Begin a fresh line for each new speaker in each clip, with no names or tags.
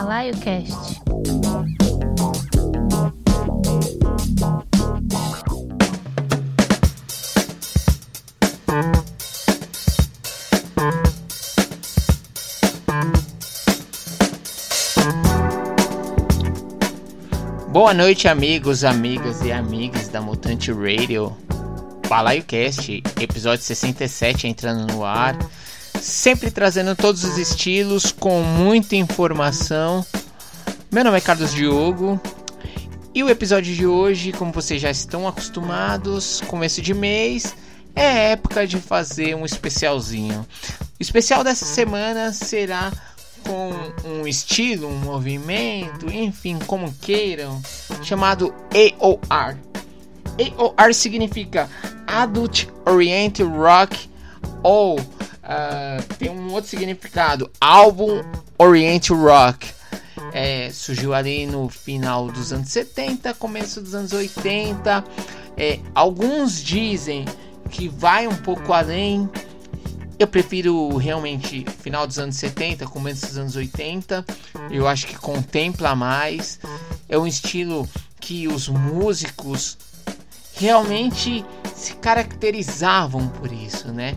Balaio Cast.
Boa noite, amigos, amigas e amigas da Mutante Radio. Balaio Cast, episódio 67 entrando no ar. Sempre trazendo todos os estilos com muita informação. Meu nome é Carlos Diogo. E o episódio de hoje, como vocês já estão acostumados, começo de mês, é época de fazer um especialzinho. O especial dessa semana será com um estilo, um movimento, enfim, como queiram, chamado AOR. AOR significa Adult Oriented Rock ou uh, tem um outro significado, Album Oriented Rock. É, surgiu ali no final dos anos 70, começo dos anos 80. É, alguns dizem que vai um pouco além, eu prefiro realmente final dos anos 70, começo dos anos 80. Eu acho que contempla mais. É um estilo que os músicos realmente se caracterizavam por isso, né?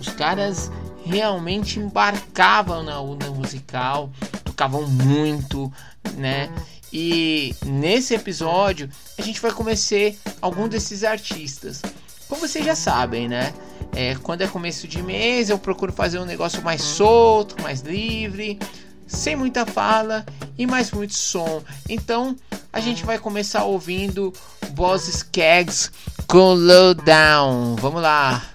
Os caras realmente embarcavam na onda musical, tocavam muito, né? E nesse episódio a gente vai conhecer algum desses artistas. Como vocês já sabem, né? É, quando é começo de mês, eu procuro fazer um negócio mais solto, mais livre, sem muita fala e mais muito som. Então, a gente vai começar ouvindo Boss Skaggs com Lowdown. Vamos lá.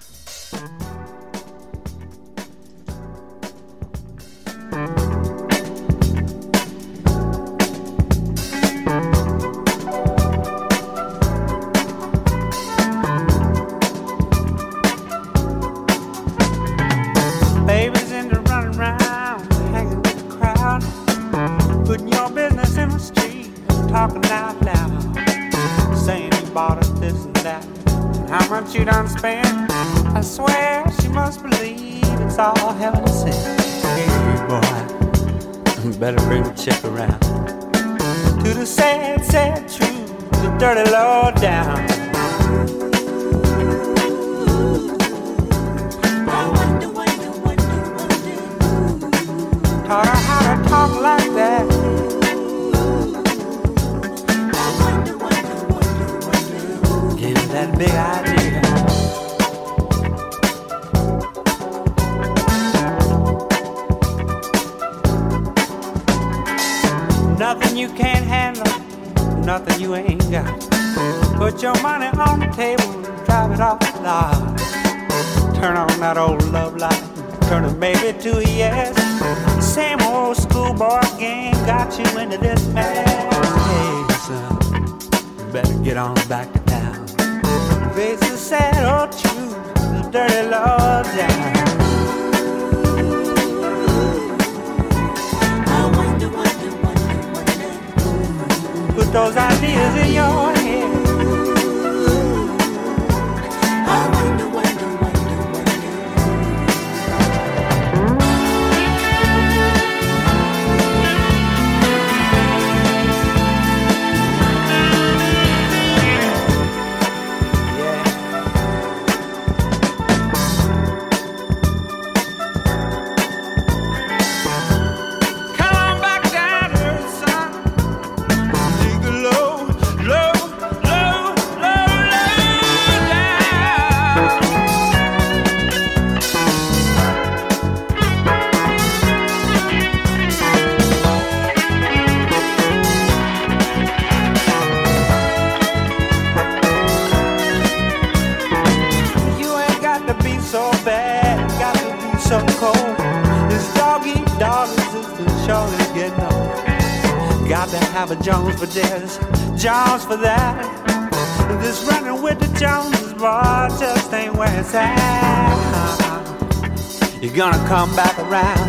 Gonna come back around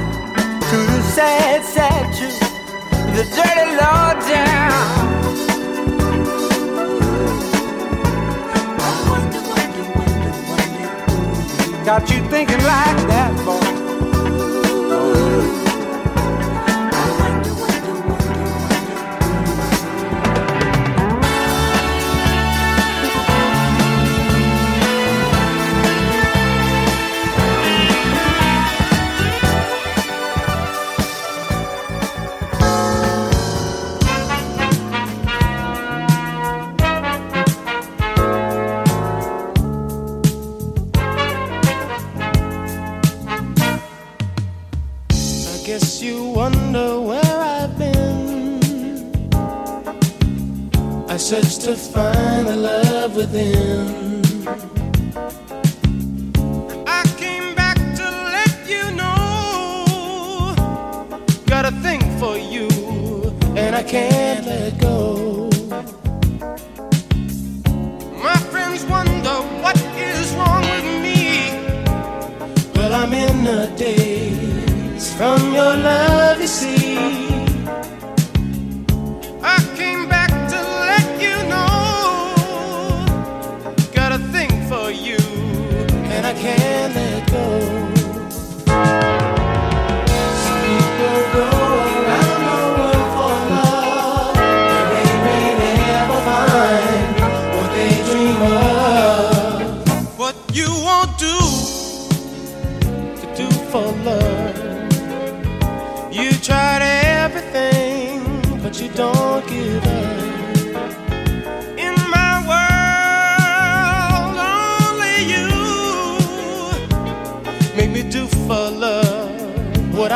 I searched to find the love within. I came back to let you know. Got a thing for you, and I can't let go.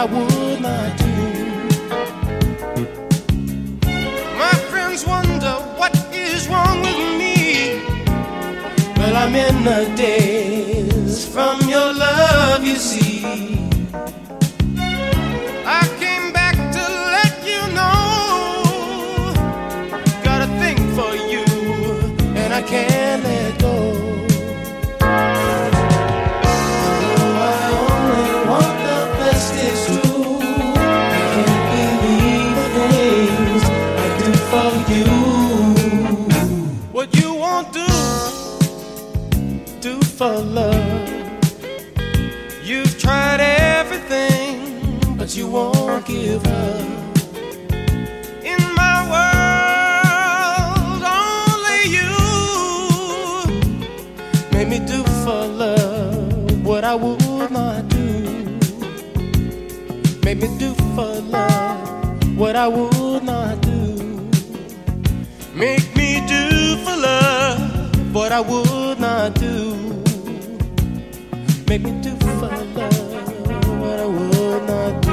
I would. that you won't give up. In my world, only you made me do for love what I would not do. Made me do for love what I would not do. Make me do for love what I would not do. Make me do for love what I would not do.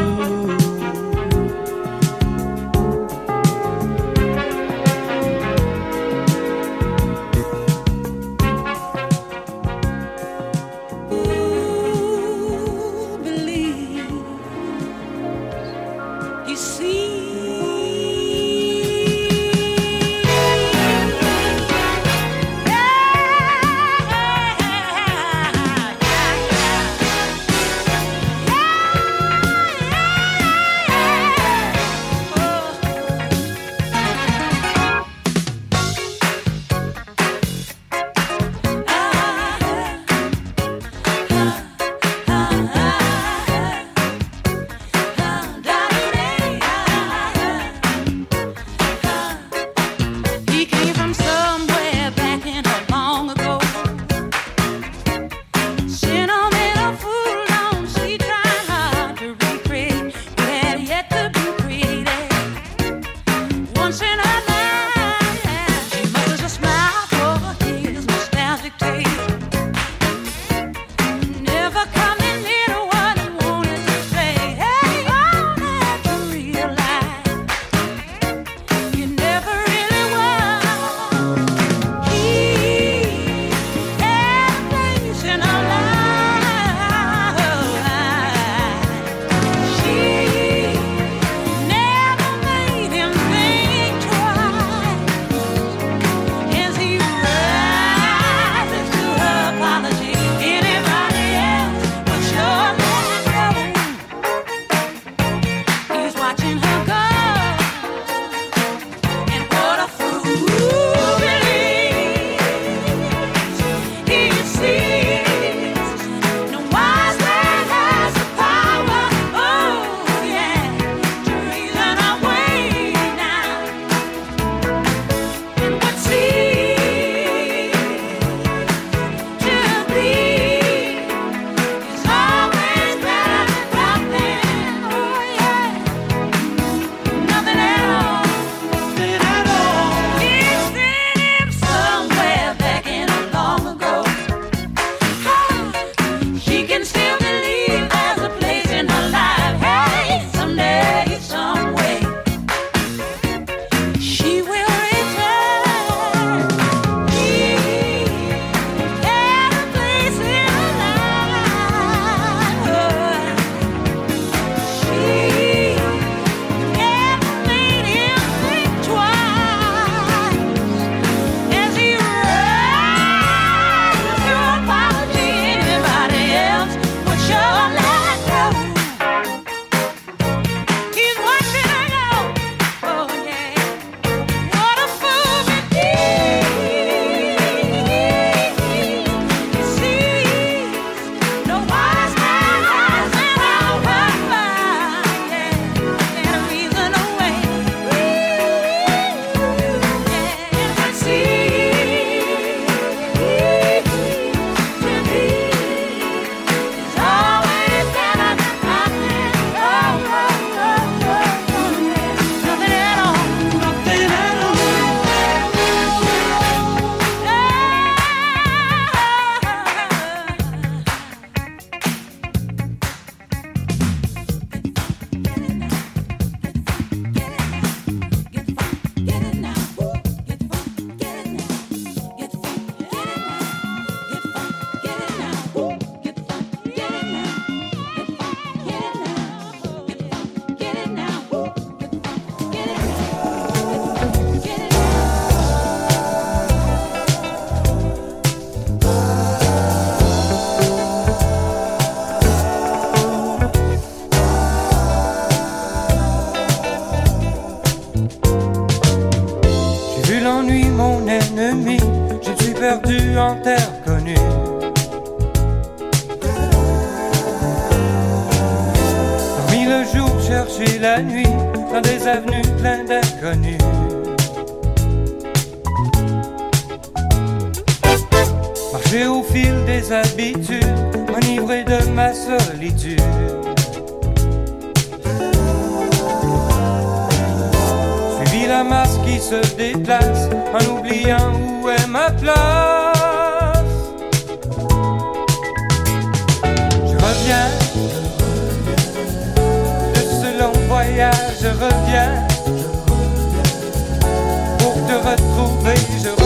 te retrouver, je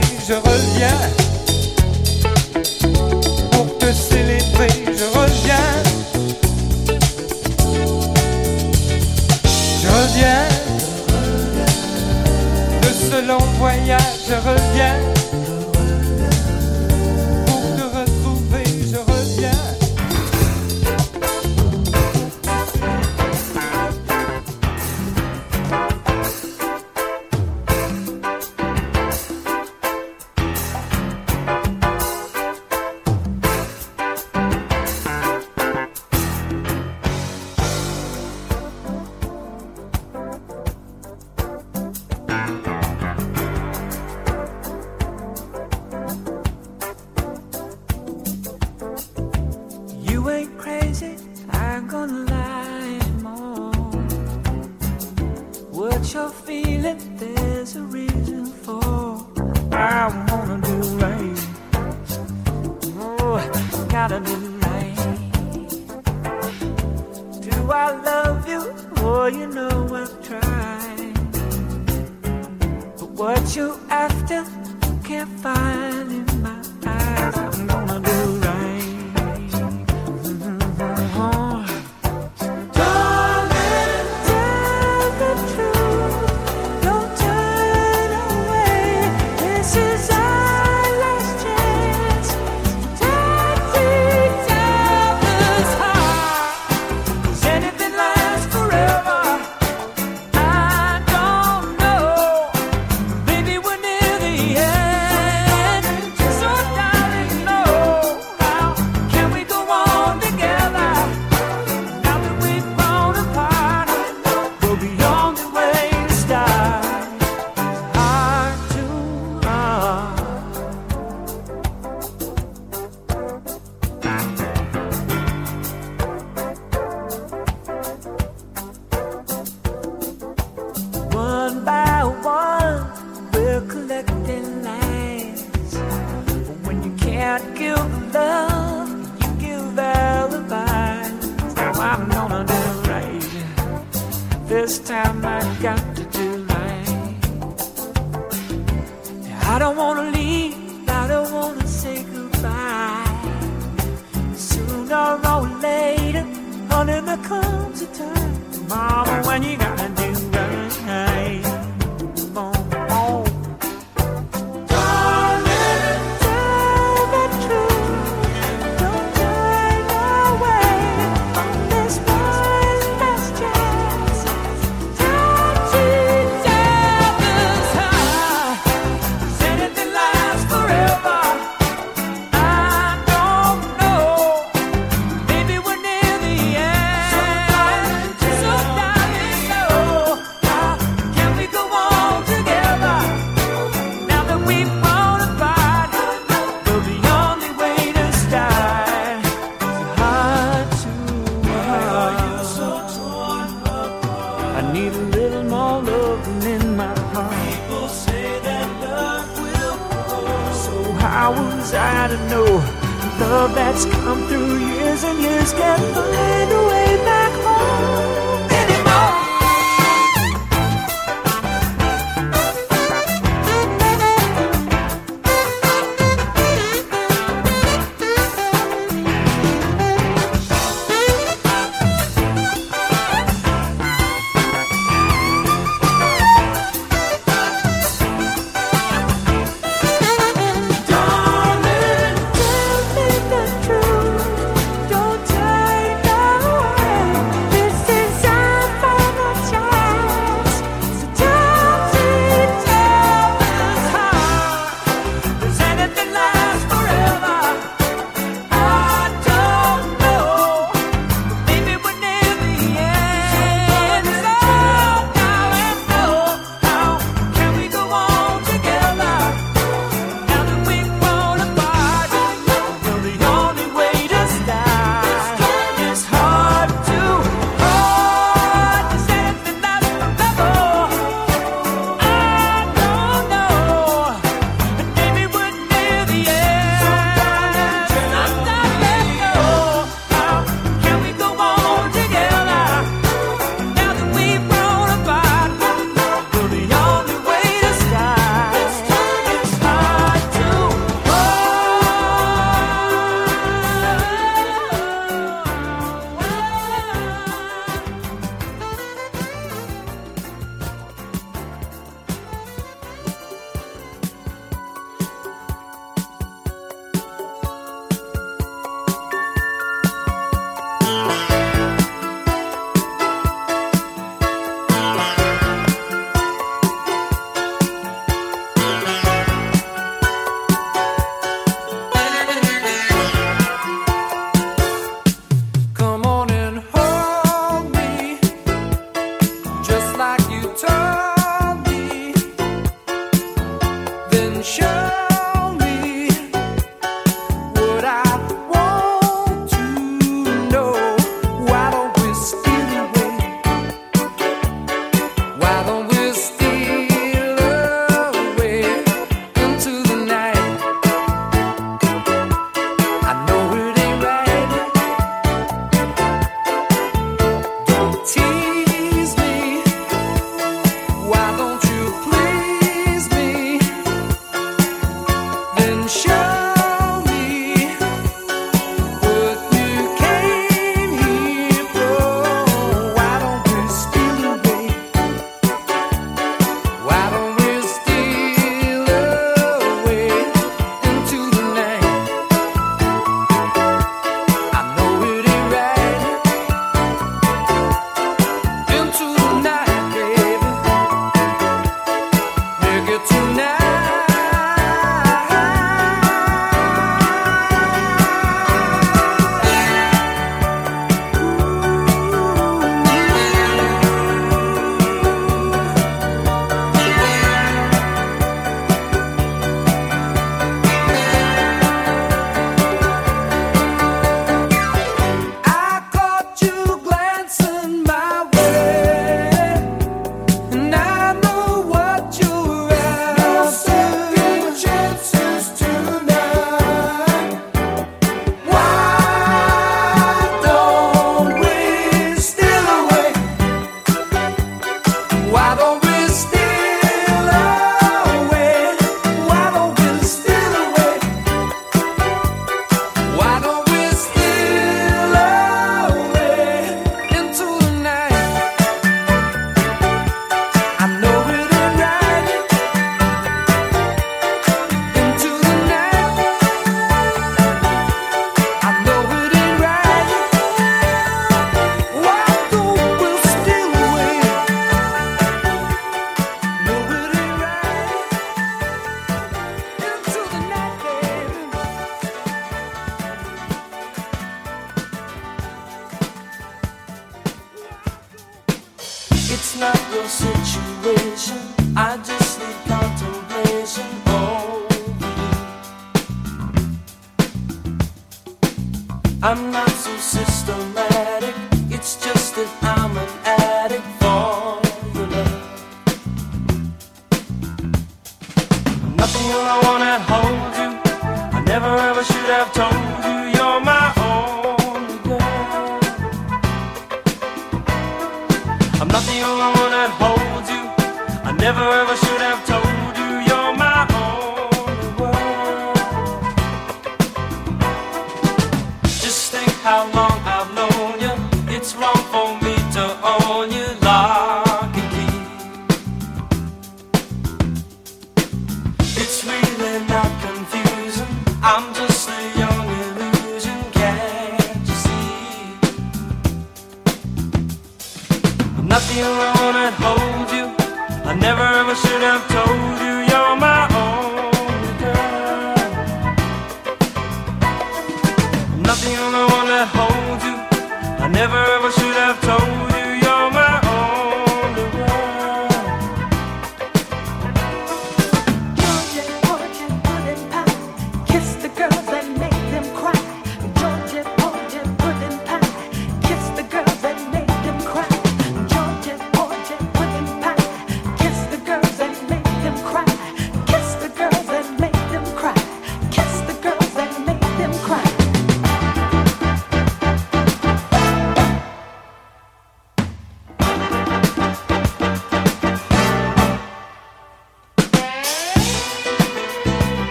je reviens. Pour te célébrer, je reviens. Je reviens. De ce long voyage, je reviens.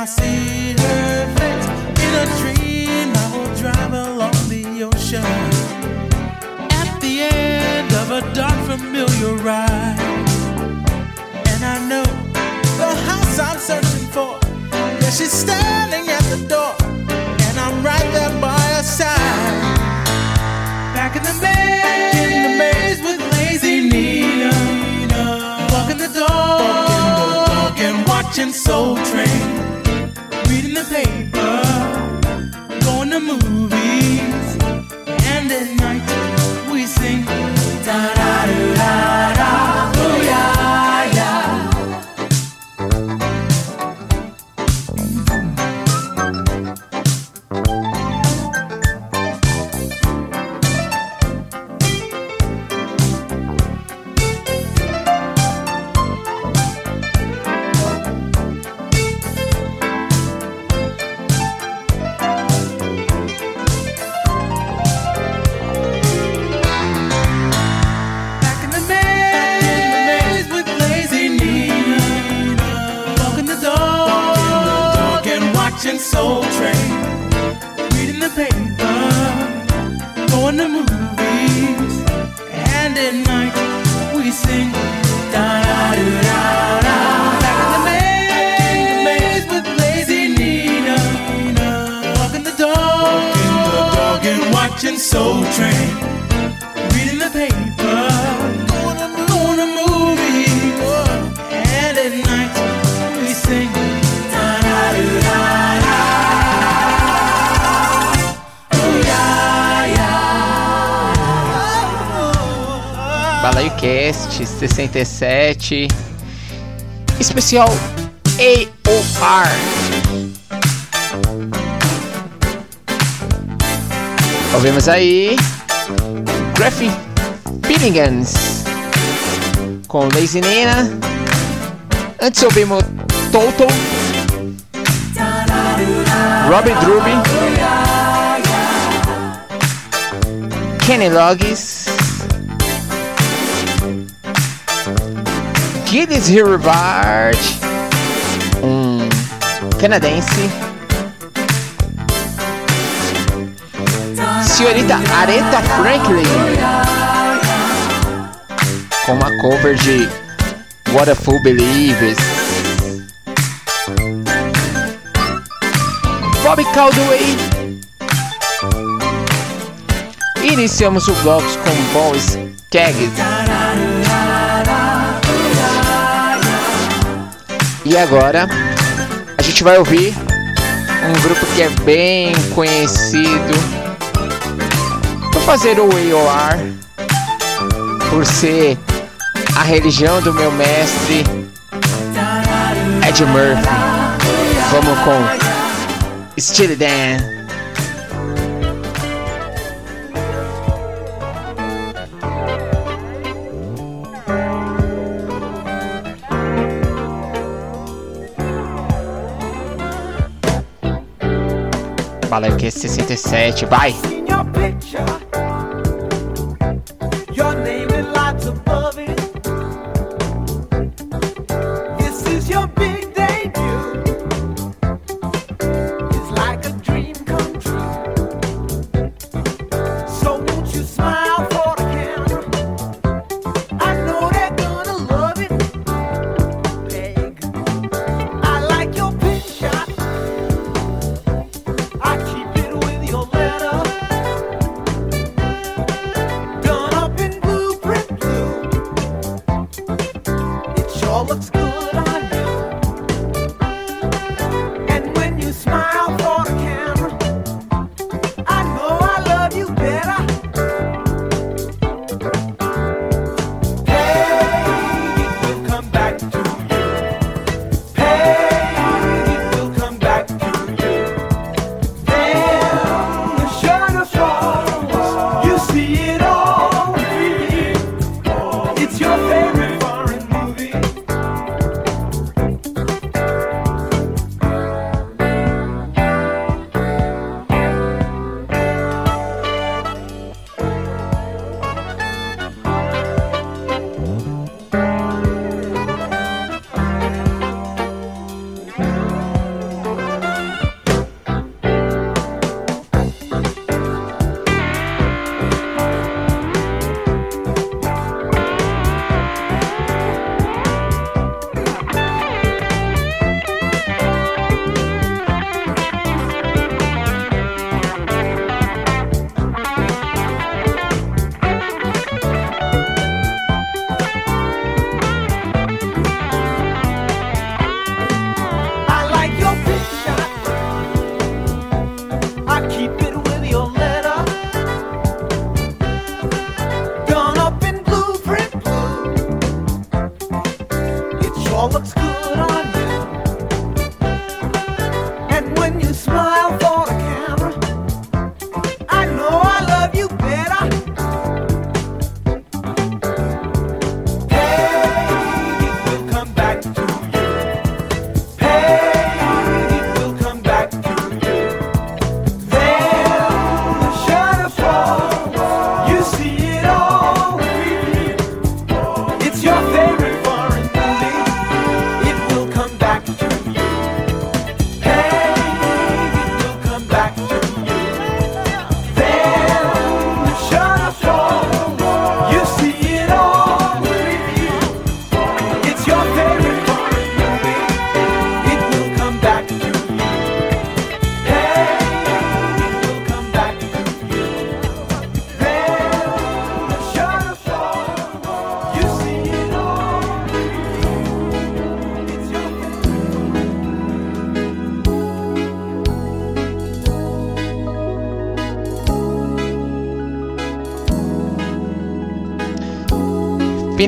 I
see
her face in a dream, I will drive along the ocean at the end of a dark, familiar ride. And I know the house I'm searching for. Yeah, she's standing at the door, and I'm right there by her side. Back in the maze, in the maze with lazy Nina, Nina. walking the dog and watching Soul Train the paper, going to movies, and at night we sing da da da da. Yeah.
Balaio Cast 67 Especial AOR Ouvimos aí Graffy Pilligans com Lazy Nina. Antes ouvimos Toto. Robin Druby. Kenny Loggins Gilles Hirvard, um canadense. Senhorita Aretha Franklin, com uma cover de What a Fool Believes. Bob Caldwell. Iniciamos o bloco com Boys Keggs. E agora a gente vai ouvir um grupo que é bem conhecido por fazer o AOR, por ser a religião do meu mestre Ed Murphy. Vamos com Steely Dan. Fala que é 67, vai!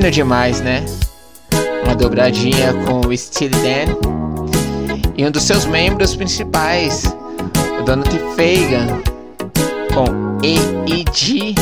Fino demais, né? Uma dobradinha com o Steely Dan e um dos seus membros principais, o Donald Fagan, com E.E.G.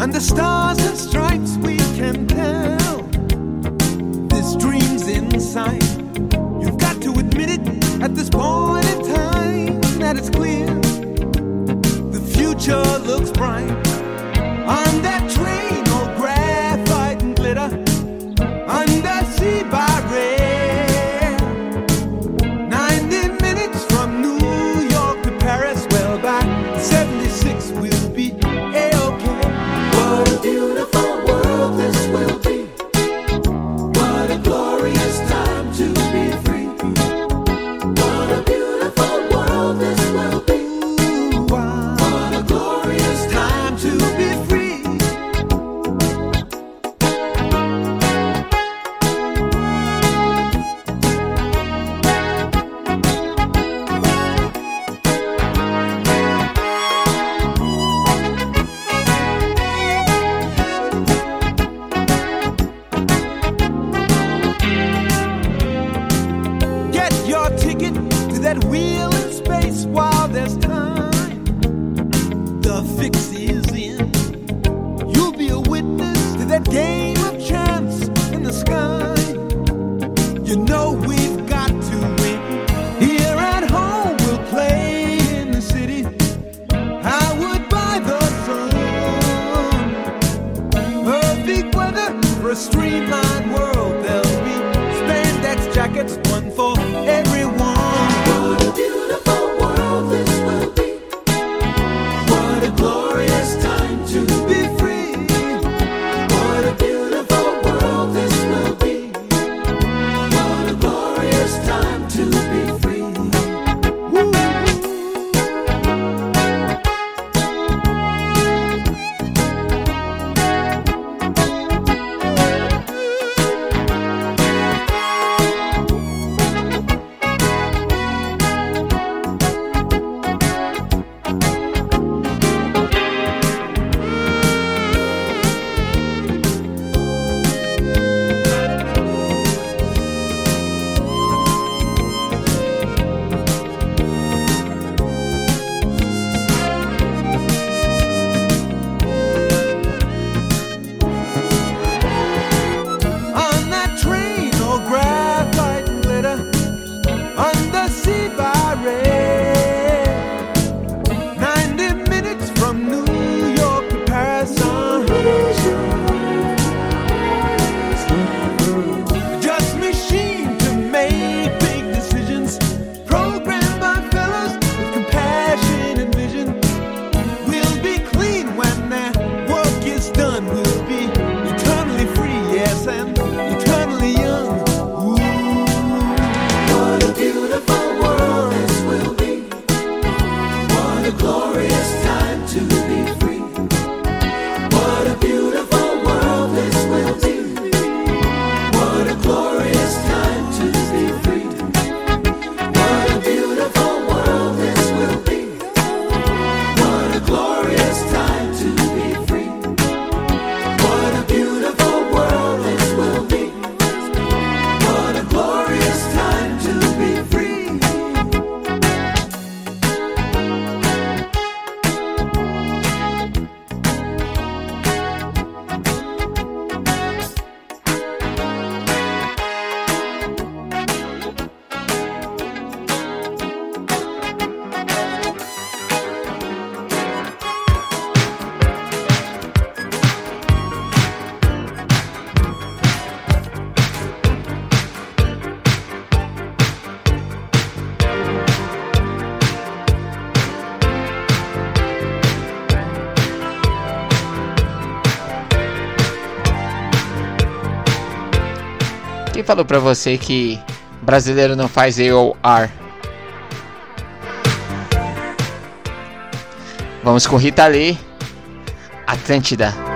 and the stars falou para você que
Brasileiro não faz AOR. Vamos com Rita Lee, Atlântida.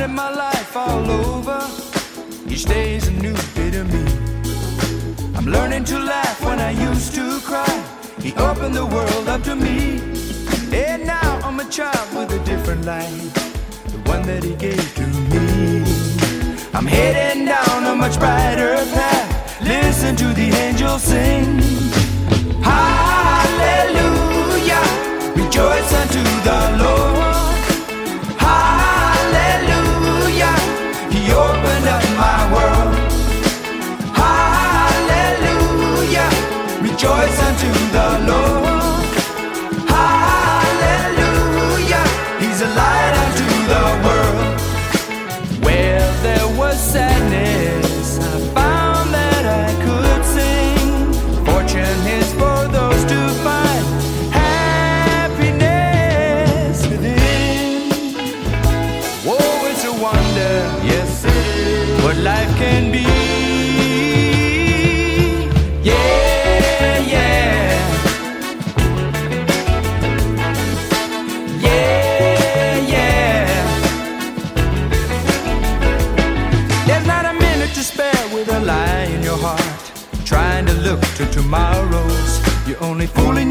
Started my life all over. Each day's a new bit of me. I'm learning to laugh when I used to cry. He opened the world up to me. And now I'm a child with a different life. The one that he gave to me. I'm heading down a much brighter path. Listen to the angels sing. Hallelujah. Rejoice unto the Lord. The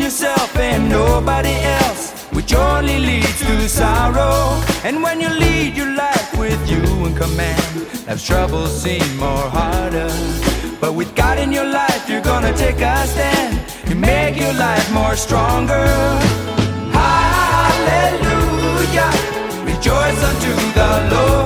yourself and nobody else. Which only leads to sorrow. And when you lead your life with you in command, life's troubles seem more harder. But with God in your life, you're gonna take a stand. You make your life more stronger. Hallelujah. Rejoice unto the Lord.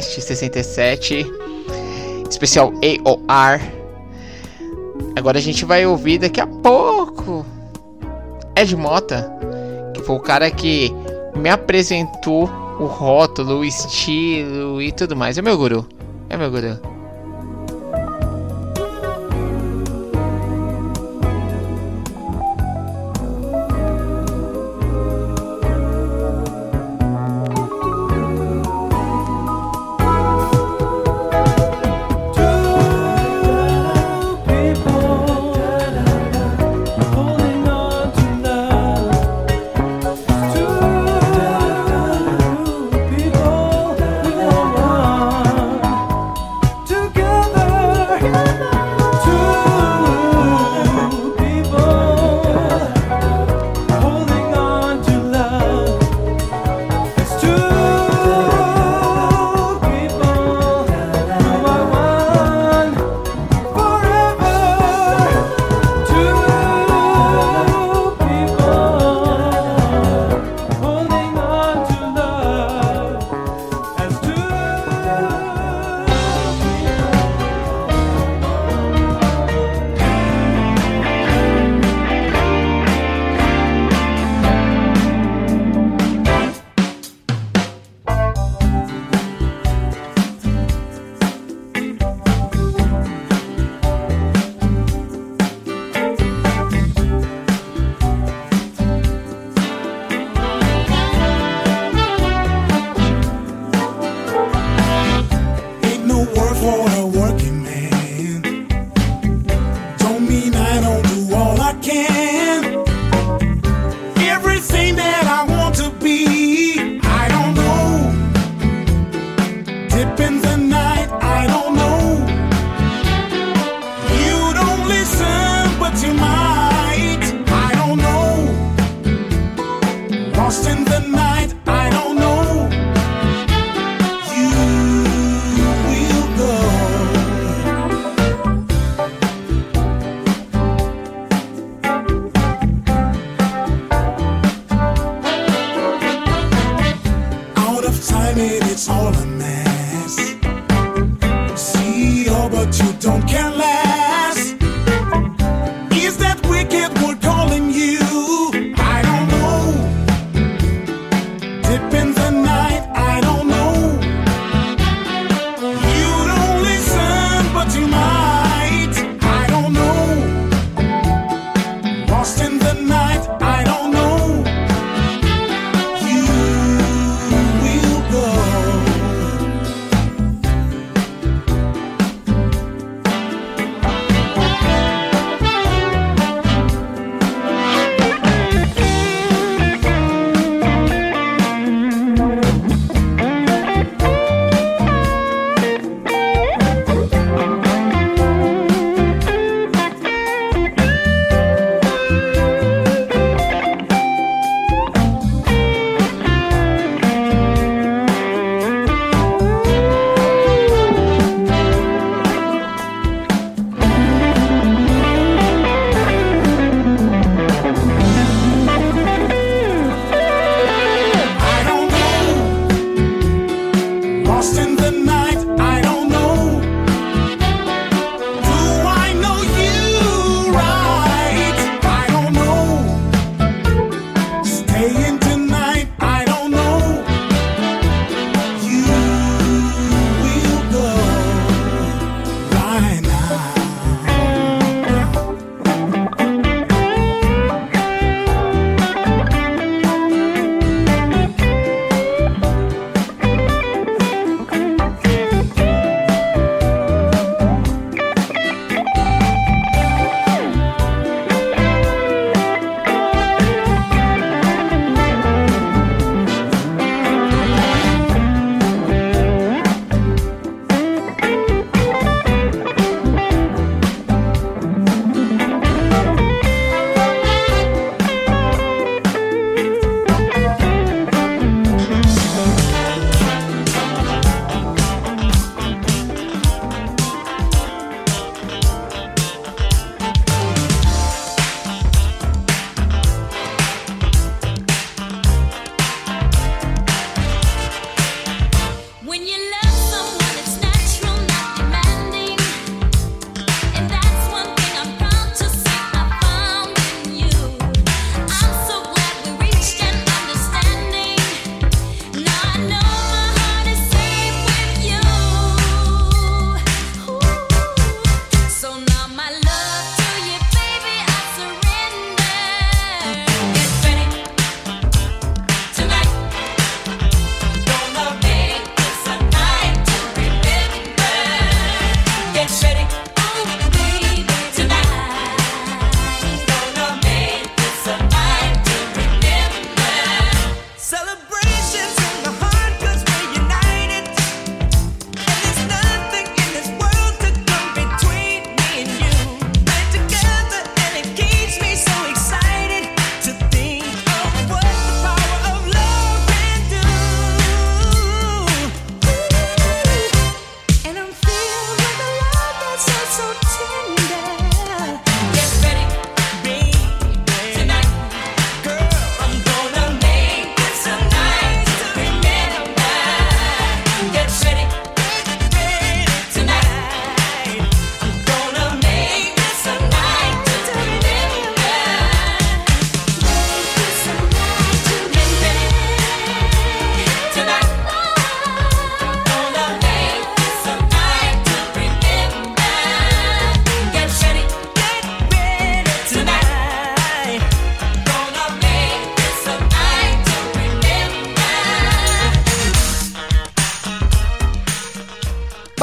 Cast 67, especial AOR. Agora a gente vai ouvir daqui a pouco Ed Mota, que foi o cara que me apresentou o rótulo, o estilo e tudo mais. É meu guru. É meu guru.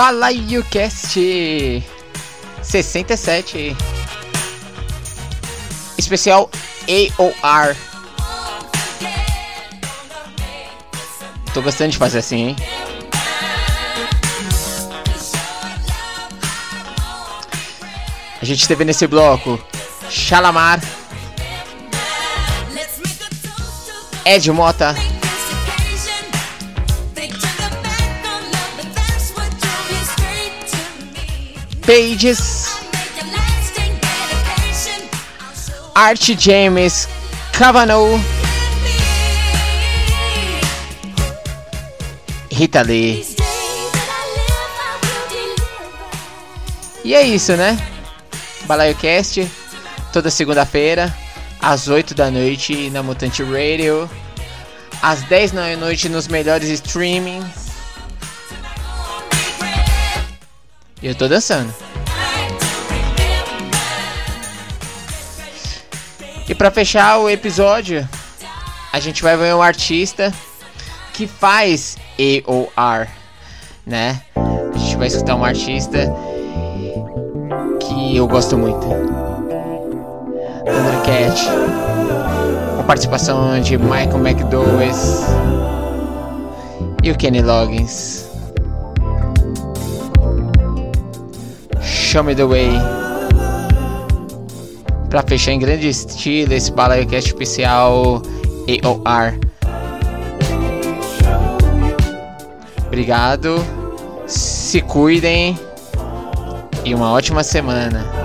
Fala YouCast 67 Especial AOR Tô gostando de fazer assim, hein? A gente teve nesse bloco Chalamar Ed Mota Pages, Art James Cavanaugh, Rita Lee. E é isso, né? BalaioCast, toda segunda-feira, às 8 da noite na Mutante Radio, às 10 da noite nos melhores streamings Eu tô dançando. E para fechar o episódio, a gente vai ver um artista que faz AOR, né? A gente vai escutar um artista que eu gosto muito. Thundercat. Com participação de Michael McDowell e o Kenny Loggins. Show Me The Way. Pra fechar em grande estilo esse Balaiocast especial AOR. Obrigado, se cuidem e uma ótima semana.